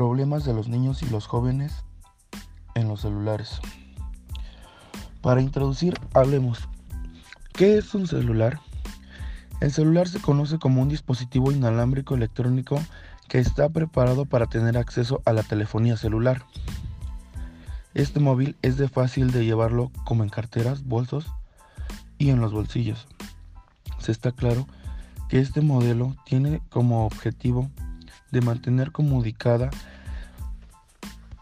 Problemas de los niños y los jóvenes en los celulares. Para introducir, hablemos. ¿Qué es un celular? El celular se conoce como un dispositivo inalámbrico electrónico que está preparado para tener acceso a la telefonía celular. Este móvil es de fácil de llevarlo como en carteras, bolsos y en los bolsillos. Se está claro que este modelo tiene como objetivo de mantener comunicada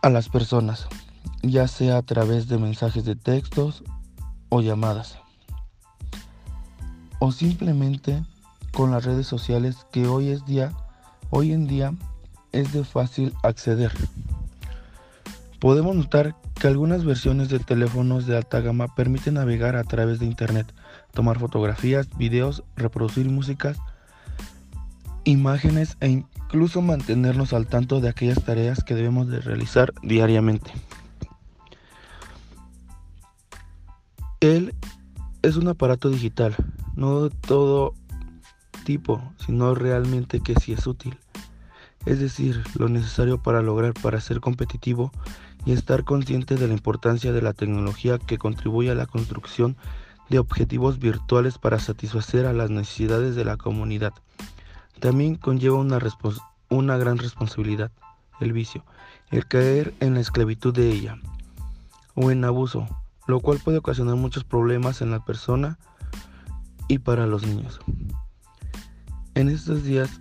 a las personas, ya sea a través de mensajes de textos o llamadas o simplemente con las redes sociales que hoy es día hoy en día es de fácil acceder. Podemos notar que algunas versiones de teléfonos de alta gama permiten navegar a través de internet, tomar fotografías, videos, reproducir músicas, imágenes e incluso mantenernos al tanto de aquellas tareas que debemos de realizar diariamente. Él es un aparato digital, no de todo tipo, sino realmente que sí es útil. Es decir, lo necesario para lograr para ser competitivo y estar consciente de la importancia de la tecnología que contribuye a la construcción de objetivos virtuales para satisfacer a las necesidades de la comunidad. También conlleva una, una gran responsabilidad, el vicio, el caer en la esclavitud de ella o en abuso, lo cual puede ocasionar muchos problemas en la persona y para los niños. En estos días,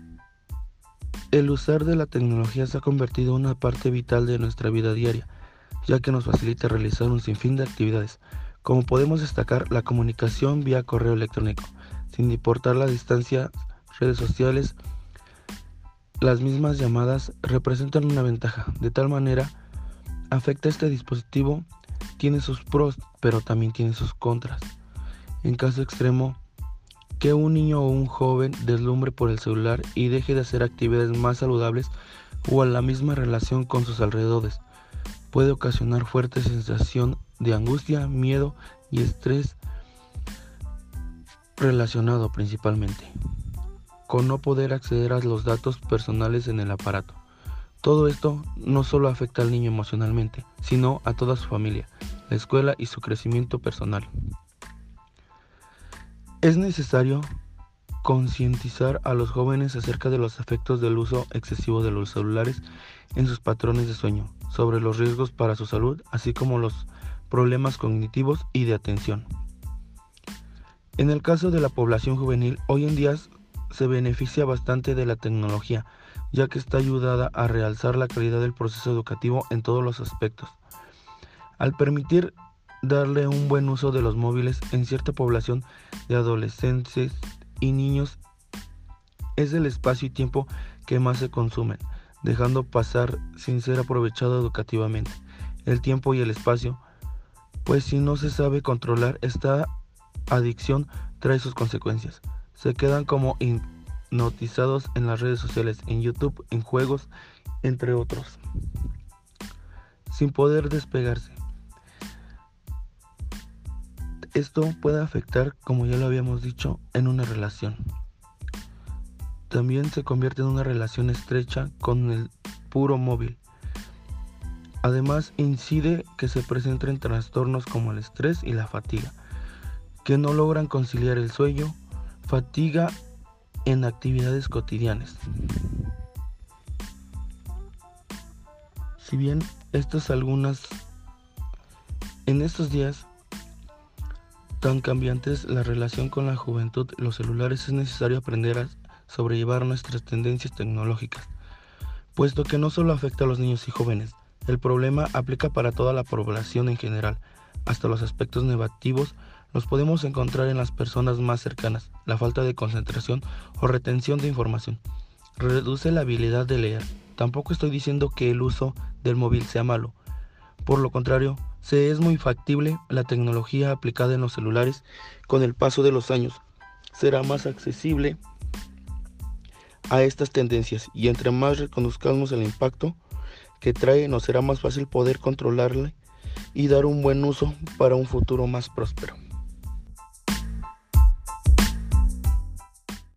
el usar de la tecnología se ha convertido en una parte vital de nuestra vida diaria, ya que nos facilita realizar un sinfín de actividades, como podemos destacar la comunicación vía correo electrónico, sin importar la distancia, redes sociales, las mismas llamadas representan una ventaja, de tal manera afecta este dispositivo, tiene sus pros, pero también tiene sus contras. En caso extremo, que un niño o un joven deslumbre por el celular y deje de hacer actividades más saludables o a la misma relación con sus alrededores. Puede ocasionar fuerte sensación de angustia, miedo y estrés relacionado principalmente con no poder acceder a los datos personales en el aparato. Todo esto no solo afecta al niño emocionalmente, sino a toda su familia, la escuela y su crecimiento personal. Es necesario concientizar a los jóvenes acerca de los efectos del uso excesivo de los celulares en sus patrones de sueño, sobre los riesgos para su salud, así como los problemas cognitivos y de atención. En el caso de la población juvenil, hoy en día se beneficia bastante de la tecnología, ya que está ayudada a realzar la calidad del proceso educativo en todos los aspectos. Al permitir darle un buen uso de los móviles en cierta población de adolescentes y niños es el espacio y tiempo que más se consumen, dejando pasar sin ser aprovechado educativamente el tiempo y el espacio, pues si no se sabe controlar esta adicción trae sus consecuencias. Se quedan como hipnotizados en las redes sociales, en YouTube, en juegos, entre otros, sin poder despegarse. Esto puede afectar, como ya lo habíamos dicho, en una relación. También se convierte en una relación estrecha con el puro móvil. Además, incide que se presenten trastornos como el estrés y la fatiga, que no logran conciliar el sueño, fatiga en actividades cotidianas. Si bien estas algunas en estos días tan cambiantes la relación con la juventud, los celulares es necesario aprender a sobrellevar nuestras tendencias tecnológicas, puesto que no solo afecta a los niños y jóvenes, el problema aplica para toda la población en general, hasta los aspectos negativos los podemos encontrar en las personas más cercanas, la falta de concentración o retención de información. Reduce la habilidad de leer. Tampoco estoy diciendo que el uso del móvil sea malo. Por lo contrario, se es muy factible la tecnología aplicada en los celulares con el paso de los años. Será más accesible a estas tendencias y entre más reconozcamos el impacto que trae nos será más fácil poder controlarle y dar un buen uso para un futuro más próspero.